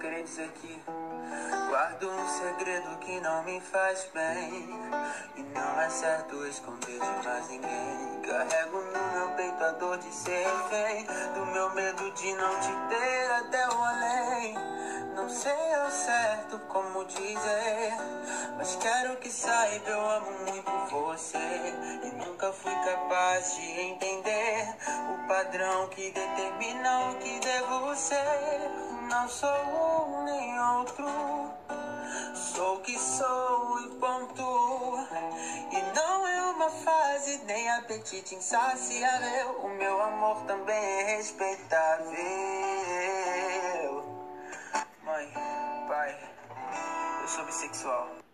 querer dizer que guardo um segredo que não me faz bem. E não é certo esconder de mais ninguém. Carrego no meu peito a dor de ser refém. Do meu medo de não te ter até o além. Não sei ao certo como dizer. Mas quero que saiba, eu amo muito você. E nunca fui capaz de entender o padrão que determina o que devo ser. Não sou um nem outro. Sou o que sou e ponto. E não é uma fase, nem apetite insaciável. O meu amor também é respeitável. Mãe, pai, eu sou bissexual.